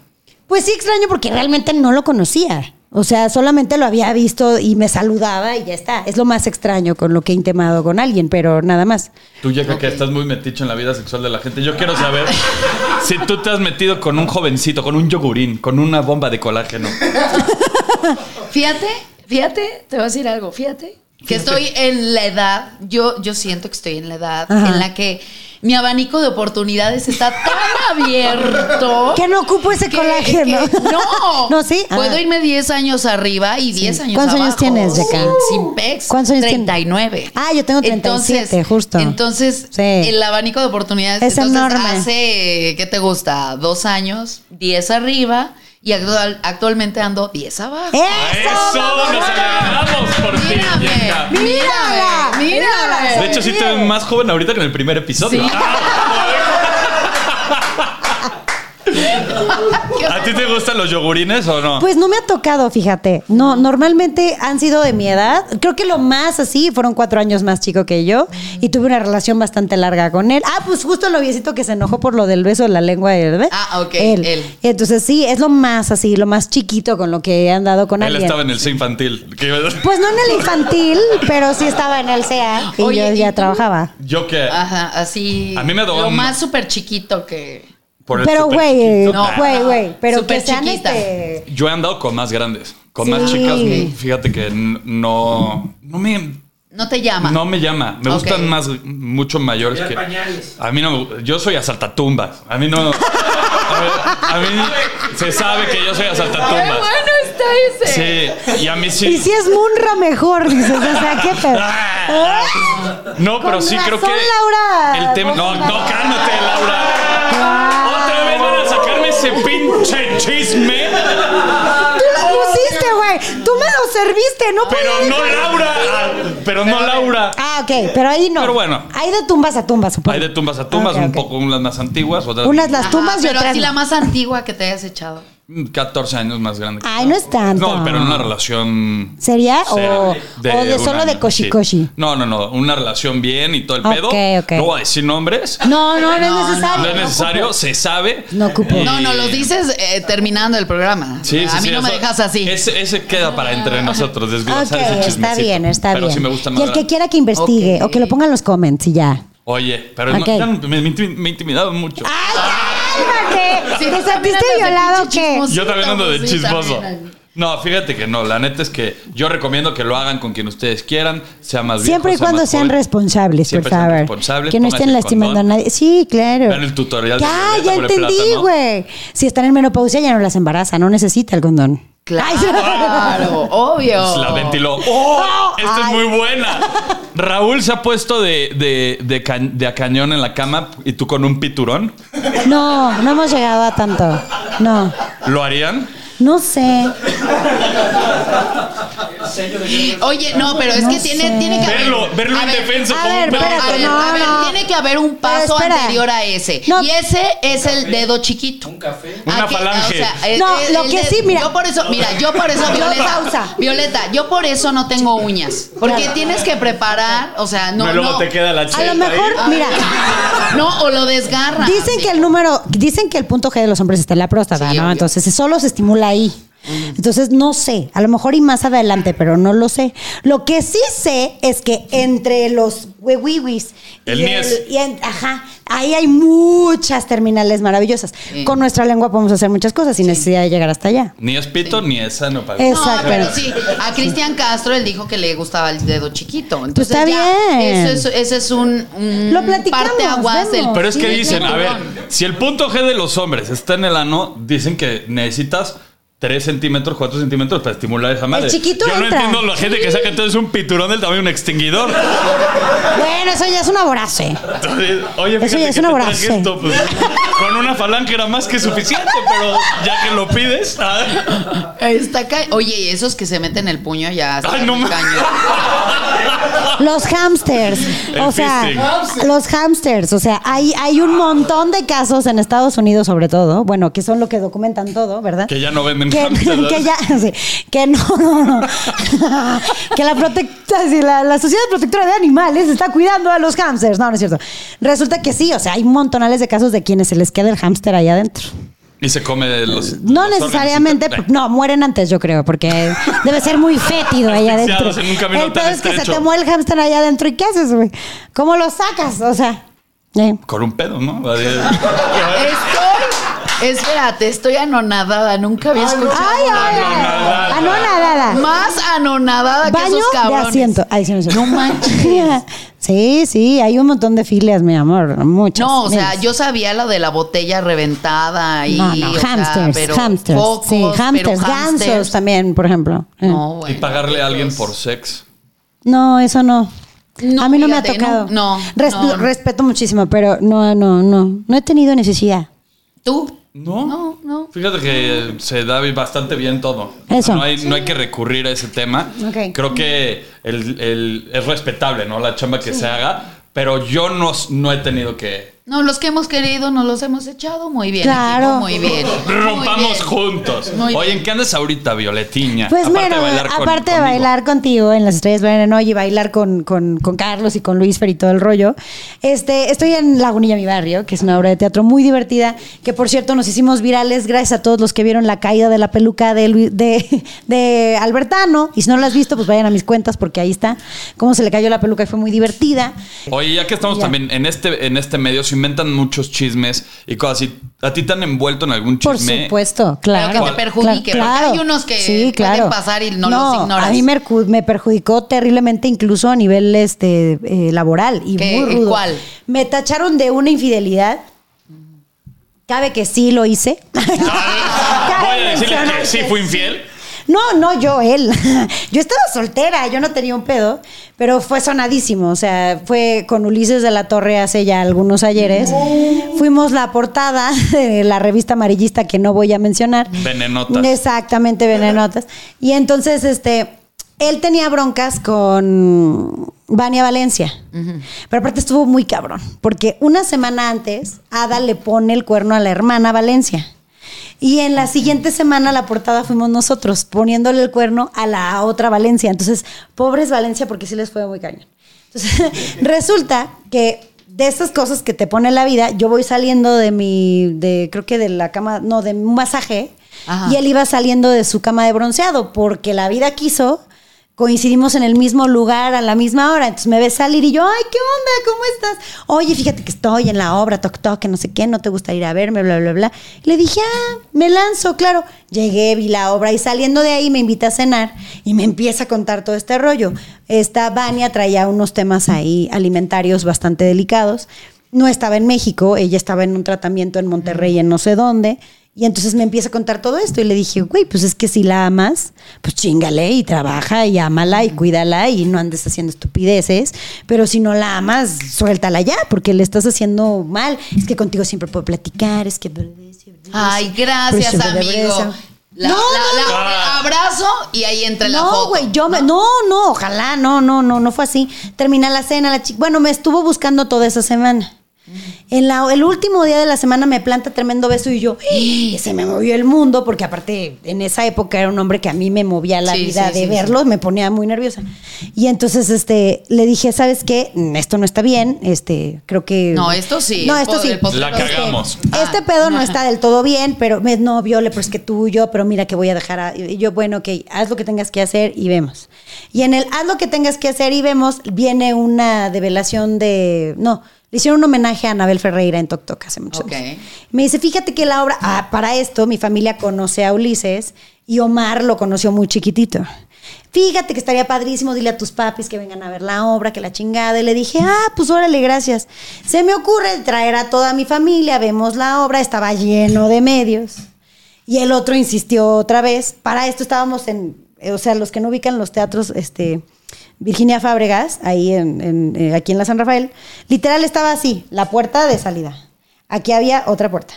Pues sí, extraño porque realmente no lo conocía. O sea, solamente lo había visto y me saludaba y ya está. Es lo más extraño con lo que he intimado con alguien, pero nada más. Tú, Yeka, que estás muy meticho en la vida sexual de la gente. Yo quiero saber si tú te has metido con un jovencito, con un yogurín, con una bomba de colágeno. Fíjate, fíjate, te voy a decir algo, fíjate. Que estoy en la edad, yo, yo siento que estoy en la edad Ajá. en la que mi abanico de oportunidades está tan abierto. Que no ocupo ese que- colágeno. que- no, No, sí. Puedo Ah. irme 10 años arriba y 10 años ¿Cuántos años tienes, Yeka? Sin, sin pex. ¿Cuántos años tienes? 39. Ah, yo tengo 37, justo. Entonces, Sí. el abanico de oportunidades Es entonces, enorme. hace, ¿qué te gusta? Dos años, 10 arriba y actual- actualmente ando 10 abajo. ¡Eso! ¡Eso! ¡Nos alegramos por ti, Mírame! Mírala, mírame. De hecho, sí te ves más joven ahorita que en el primer episodio. Sí. ¿A ti te gustan los yogurines o no? Pues no me ha tocado, fíjate. No, normalmente han sido de mi edad. Creo que lo más así fueron cuatro años más chico que yo y tuve una relación bastante larga con él. Ah, pues justo el noviecito que se enojó por lo del beso de la lengua bebé. Ah, ok, Él. él. Entonces sí, es lo más así, lo más chiquito con lo que he andado con Él alguien. estaba en el C infantil. Pues no en el infantil, pero sí estaba en el CEA y Oye, yo ¿y ya tú? trabajaba. Yo que. Ajá, así. A mí me Lo más súper chiquito que. Por el Pero güey, güey, güey, pero que sean chiquita. este Yo he andado con más grandes. Con Sí. más chicas. Fíjate que no. No me. No te llama. No me llama. Me gustan más, mucho mayores que. A mí no me Yo soy asaltatumbas. A mí no. A, ver, a mí se sabe que yo soy Qué asaltatumbas. bueno está ese. Sí, y a mí sí. Y si es Munra mejor, dices, o sea, qué pedo. Ah. No, pero Con sí creo que. Laura. El tema. No, no, cálmate, Laura. Ese pinche chisme. Tú lo pusiste, güey. Tú me lo serviste, no Pero no dejar- Laura. Pero no Laura. Ah, ok, pero ahí no. Pero bueno. Hay de tumbas a tumbas, supongo. Hay de tumbas a tumbas, Ok, un ok. poco unas más antiguas, otras. Unas las Ajá, tumbas y pero otras. así no. la más antigua que te hayas echado. 14 años más grande. que Ay, no es tanto. No, pero en una relación. ¿Sería? ¿O- o de solo de año, koshi sí. koshi? No, no, no. Una relación bien y todo el pedo. ok. No voy a decir nombres. No, no, no, No, es necesario. No es necesario, se sabe. No ocupo. Y- No, no, los dices eh, terminando el programa. Sí, sí, a mí sí, no me dejas así. Ese, ese queda para entre nosotros, Ok, desglosar ese está bien, está pero bien. sí me gusta y más el que quiera que investigue o que lo ponga en los comments y ya. Oye, pero no- ya me, me me intimidaban mucho. ¡Ay, ¿Te también sentiste de violado o qué? Yo también ando de chismoso. No, fíjate que no. La neta es que yo recomiendo que lo hagan con quien ustedes quieran, sea más viejo, Siempre y cuando sean joven. responsables, Siempre por favor. responsables, que no estén lastimando a nadie. Sí, claro. Vean el tutorial de Ya, Violeta ya entendí, güey. Si están en menopausia ya no las embaraza, no necesita el condón. Ay, Claro, obvio. Pues la ventiló. ¡Oh! Esta es muy buena. Raúl se ha puesto de, de, de, ca- de a cañón en la cama y tú con un piturón. No, no hemos llegado a tanto. No. ¿Lo harían? No sé. Oye, no, pero es No que tiene, sé. tiene que haber. Verlo, verlo A ver, indefenso a como ver, un perro. espérate, A ver, no, a ver, no. tiene que haber un paso espera. anterior a ese. No. Y ese es el dedo chiquito. Un café. Una falange. No, lo que sí, mira. Yo por eso, mira, yo por eso, Violeta. Violeta, yo por eso no tengo uñas. Porque tienes que preparar, o sea, no. Luego no. te queda la A cheta lo mejor, ahí. mira, No, o lo desgarra. dicen que el número, dicen que el punto G de los hombres está en la próstata, Sí, ¿no? obvio. Entonces solo se estimula ahí. Entonces no sé, a lo mejor y más adelante, pero no lo sé. Lo que sí sé es que entre los huehuiwis El y niés. y en- ajá, ahí hay muchas terminales maravillosas. Sí. Con nuestra lengua podemos hacer muchas cosas sin necesidad de llegar hasta allá. Ni es pito ni es sano para Es- No, Exacto. pero sí, a Cristian Castro él dijo que le gustaba el dedo chiquito. Entonces Pues está ya, bien. Eso es, ese es un, un Lo platicamos, parte aguas del vemos. Pero es que Sí, dicen, a ver, si el punto G de los hombres está en el ano, dicen que necesitas 3 centímetros, 4 centímetros para estimular esa madre. chiquito Yo no entra. entiendo la gente que saca entonces un piturón del tamaño de un extinguidor. Bueno, eso ya es una vorace. Entonces, oye, Eso fíjate ya es que una te esto, pues, con una falange era más que suficiente, pero ya que lo pides. ah, Está ca- Oye, y esos que se meten el puño ya Ay, no cañón. Los hamsters. El o sea, fisting. los hamsters. O sea, hay, hay un montón de casos en Estados Unidos, sobre todo. Bueno, que son lo que documentan todo, ¿verdad? Que ya no venden que, que ya, sí, que no, no, no. que la, protecta, sí, la, la Sociedad Protectora de Animales está cuidando a los hamsters. No, no es cierto. Resulta que sí, o sea, hay montonales de casos de quienes se les queda el hámster ahí adentro. Y se come los. No los necesariamente, no, mueren antes, yo creo, porque debe ser muy fétido ahí adentro. El peor es que se te muere el hámster ahí adentro y ¿qué haces, güey? ¿Cómo lo sacas? O sea, eh. Con un pedo, ¿no? Estoy. Espérate, estoy anonadada. Nunca había escuchado. Ay, ay, ay. Anonadada. Más anonadada que Baño esos de cabrones. asiento. Ay, sí, no, manches. Sí, sí, hay un montón de filias, mi amor. Muchas. No, o sea, yo sabía lo de la botella reventada y. No, no, o sea, hamsters, pero hamsters. sí, pero hamsters, gansos también, por ejemplo. Eh. No, Y bueno. pagarle a alguien por sex. No, eso no. No, a mí no me ha tocado. no, no, Res- no. Respeto muchísimo, pero no, no, no. No he tenido necesidad. ¿Tú? No. No, no. Fíjate que se da bastante bien todo. Eso. No hay, no hay que recurrir a ese tema. Creo que el- el- es respetable, ¿no? La chamba que se haga. Pero yo no, no he tenido que. No, los que hemos querido nos los hemos echado muy bien. Claro. equipo, muy bien. Muy Rompamos bien. juntos. Muy Oye. ¿en qué andas ahorita, Violetiña? Pues Aparte mira, de bailar con- aparte de conmigo. bailar contigo en las estrellas hoy y bailar con, con, con Carlos y con Luis Fer y todo el rollo, este, estoy en Lagunilla, mi barrio, que es una obra de teatro muy divertida, que por cierto nos hicimos virales gracias a todos los que vieron la caída de la peluca de, Lu- de, de Albertano. Y si no lo has visto, pues vayan a mis cuentas porque ahí está cómo se le cayó la peluca y fue muy divertida. Oye, ya que estamos Ya. también en este, en este medio, se inventan muchos chismes y cosas así. ¿A ti te han envuelto en algún Por chisme? supuesto, claro. que te perjudique, porque hay unos que pueden pasar y no los ignoras. A mí me, perju- me perjudicó terriblemente, incluso a nivel este eh, laboral y ¿Qué? muy rudo. ¿Cuál? Me tacharon de una infidelidad. Cabe que sí lo hice. Voy a decirle mencionar que sí fui infiel. No, no, yo, él. Yo estaba soltera, yo no tenía un pedo, pero fue sonadísimo. O sea, fue con Ulises de la Torre hace ya algunos ayeres. Fuimos la portada de la revista amarillista que no voy a mencionar. Venenotas. Exactamente, venenotas. Y entonces, este, él tenía broncas con Vania Valencia. Pero aparte estuvo muy cabrón, porque una semana antes, Ada le pone el cuerno a la hermana Valencia. Y en la siguiente semana la portada fuimos nosotros, poniéndole el cuerno a la otra Valencia. Entonces, pobres Valencia, porque sí les fue muy cañón. Entonces, resulta que de estas cosas que te pone la vida, yo voy saliendo de mi, de, creo que de la cama, no, de un masaje, Ajá. y él iba saliendo de su cama de bronceado, porque la vida quiso, coincidimos en el mismo lugar a la misma hora, entonces me ve salir y yo, ay, ¿qué onda? ¿Cómo estás? Oye, fíjate que estoy en la obra, toc, toc, que no sé qué, no te gusta ir a verme, bla, bla, bla. Y le dije, ah, me lanzo, claro. Llegué, vi la obra y saliendo de ahí me invita a cenar y me empieza a contar todo este rollo. Esta Vania traía unos temas ahí alimentarios bastante delicados. No estaba en México, ella estaba en un tratamiento en Monterrey, en no sé dónde. Y entonces me empieza a contar todo esto y le dije, güey, pues es que si la amas, pues chingale y trabaja y ámala y cuídala y no andes haciendo estupideces. Pero si no la amas, suéltala ya, porque le estás haciendo mal. Es que contigo siempre puedo platicar, es que... Ay, gracias, amigo. La- No, la- no, la- abrazo y ahí entra la No, foto. güey, yo me. No, no, ojalá, no, no, no, no fue así. Termina la cena, la chica. Bueno, me estuvo buscando toda esa semana. En la- el último día de la semana me planta tremendo beso y yo, ¡eh! se me movió el mundo, porque aparte en esa época era un hombre que a mí me movía la Sí, vida sí, de sí, verlo, me ponía muy nerviosa. Y entonces este, le dije, ¿sabes qué? Esto no está bien, este, creo que... No, esto sí, No, esto sí. La cagamos. Este Ah. pedo no está del todo bien, pero me, no, Viole, pero es que tú y yo, pero mira que voy a dejar a, y yo, bueno, ok, haz lo que tengas que hacer y vemos. Y en el haz lo que tengas que hacer y vemos, viene una develación de, no, le hicieron un homenaje a Anabel Ferreira en Tok Tok hace muchos años. Me dice, fíjate que la obra, ah, para esto mi familia conoce a Ulises y Omar lo conoció muy chiquitito. Fíjate que estaría padrísimo, dile a tus papis que vengan a ver la obra, que la chingada. Y le dije, ah, pues órale, gracias. Se me ocurre traer a toda mi familia, vemos la obra, estaba lleno de medios. Y el otro insistió otra vez. Para esto estábamos en, o sea, los que no ubican los teatros, este, Virginia Fábregas, ahí en, en, eh, aquí en la San Rafael, literal estaba así, la puerta de salida. Aquí había otra puerta.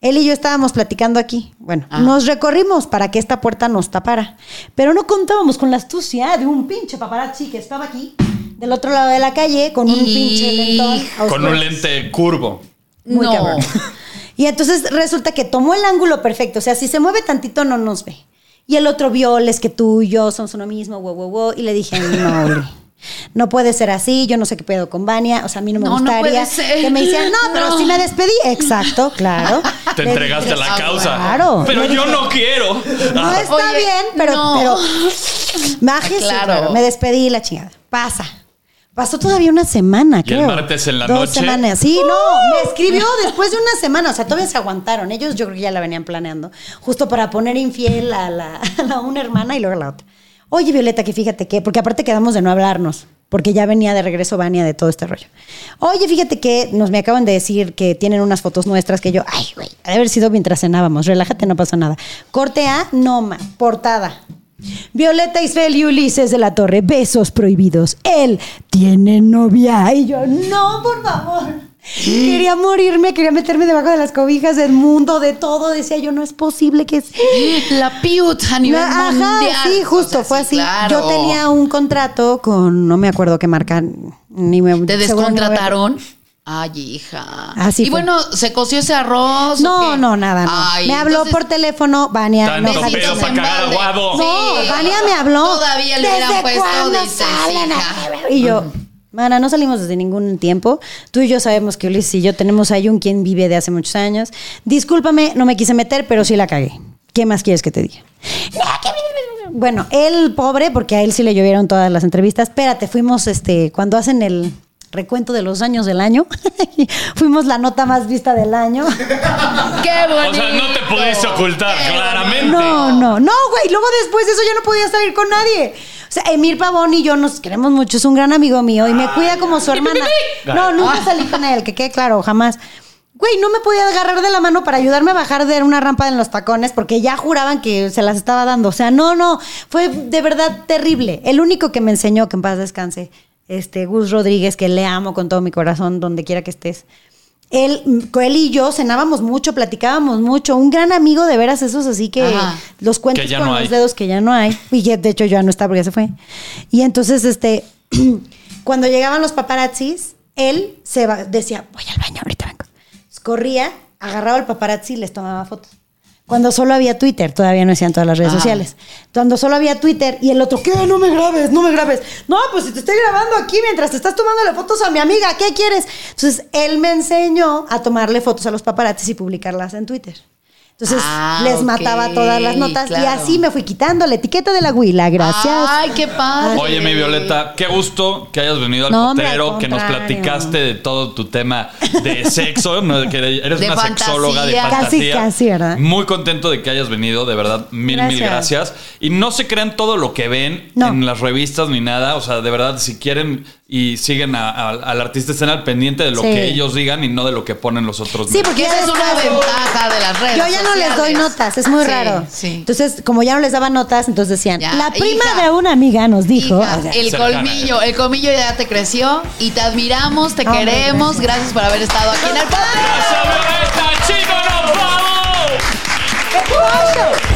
Él y yo estábamos platicando aquí. Bueno, Ah. nos recorrimos para que esta puerta nos tapara. Pero no contábamos con la astucia de un pinche paparazzi que estaba aquí, del otro lado de la calle, con un pinche lentón. Con un lente curvo. Muy no. cabrón. Y entonces resulta que tomó el ángulo perfecto. O sea, si se mueve tantito, no nos ve. Y el otro vio, es que tú y yo somos uno mismo, wow, wow, wow. Y le dije, no, Uli, no puede ser así. Yo no sé qué pedo con Vania. O sea, a mí no me No, no gustaría puede ser. que me hicieran, no, pero No. sí me despedí. Exacto, claro. Te Le entregaste dije, la Ah, causa. claro. Pero yo dije, no quiero. No está Oye, bien, pero, no. pero májese, Claro. claro. Me despedí la chingada. Pasa. Pasó todavía una semana, ¿Y el creo. martes en la Dos noche? semanas. Sí, no, me escribió después de una semana. O sea, todavía se aguantaron. Ellos yo creo que ya la venían planeando. Justo para poner infiel a, la, a la una hermana y luego a la otra. Oye, Violeta, que fíjate que, porque aparte quedamos de no hablarnos, porque ya venía de regreso Vania de todo este rollo. Oye, fíjate que nos me acaban de decir que tienen unas fotos nuestras que yo, ay, güey, ha de haber sido mientras cenábamos. Relájate, no pasó nada. Corte A, no, ma, portada. Violeta Isfel y Ulises de la Torre, besos prohibidos. Él tiene novia. Y yo, no, por favor. Quería morirme, quería meterme debajo de las cobijas del mundo, de todo. Decía yo, no es posible que... La piut a nivel Ajá, mundial. sí, justo, O sea, fue sí, así. claro. Yo tenía un contrato con, no me acuerdo qué marca, ni me... ¿Te ni me a-? Ay, hija. Así y fue. bueno, ¿se coció ese arroz? o No, qué? no, nada, no. Ay, me habló entonces- por teléfono, Vania. Tanto no, pedo Besitos pa' en cagar aguado. No, Sí. Vania me habló. Todavía le hubieran ¿Desde puesto, a beber? Y yo, mana, no salimos desde ningún tiempo. Tú y yo sabemos que Ulises y yo tenemos ahí un quien vive de hace muchos años. Discúlpame, no me quise meter, pero sí la cagué. ¿Qué más quieres que te diga? Bueno, él pobre, porque a él sí le llovieron todas las entrevistas. Espérate, fuimos este, cuando hacen el recuento de los años del año, fuimos la nota más vista del año. ¡Qué bonito! O sea, no te pudiste ocultar, Qué claramente. No, no, no, güey. Luego después de eso ya no podía salir con nadie. O sea, Emir Pavón y yo nos queremos mucho. Es un gran amigo mío y me cuida como su hermana. No, nunca salí con él, que quede claro, jamás. Güey, no me podía agarrar de la mano para ayudarme a bajar de una rampa en los tacones porque ya juraban que se las estaba dando. O sea, no, no. Fue de verdad terrible. El único que me enseñó, que en paz descanse, este Gus Rodríguez, que le amo con todo mi corazón, donde quiera que estés. Él, él y yo cenábamos mucho, platicábamos mucho. Un gran amigo de veras, esos así que Ajá. los cuentos Que con no los hay. dedos que ya no hay. Y de hecho ya no está porque ya se fue. Y entonces, este, cuando llegaban los paparazzis, él se va- decía, voy al baño, ahorita vengo. Corría, agarraba al paparazzi y les tomaba fotos. Cuando solo había Twitter, todavía no decían todas las redes Ah. sociales. Cuando solo había Twitter y el otro, ¿qué? No me grabes, no me grabes. No, pues si te estoy grabando aquí mientras te estás tomando fotos a mi amiga, ¿qué quieres? Entonces, él me enseñó a tomarle fotos a los paparazzis y publicarlas en Twitter. Entonces, Ah, les mataba todas las notas y así me fui quitando la etiqueta de la Huila. Gracias. Ay, qué padre. Oye, mi Violeta, qué gusto que hayas venido al No, hombre, al potrero, que nos platicaste de todo tu tema de sexo, ¿no? que eres De una sexóloga de fantasía. Casi, casi, ¿verdad? Muy contento de que hayas venido, de verdad, mil, mil Gracias. gracias. Y no se crean todo lo que ven No. en las revistas ni nada, o sea, de verdad, si quieren y siguen a- a- al artista, estén al pendiente de lo Sí. que ellos digan y no de lo que ponen los otros Sí, porque esa ya es una ventaja de las redes Yo ya no les doy notas, es muy Sí, raro. Sí. Entonces, como ya no les daba notas, entonces decían, Ya, la prima hija. de una amiga nos dijo. Hija, o sea, el cercana. colmillo, el colmillo ya te creció y te admiramos, te queremos. gracias. Gracias. por haber estado aquí en el podcast. ¡Gracias, Violeta! ¡Chino, nos vamos! Llegó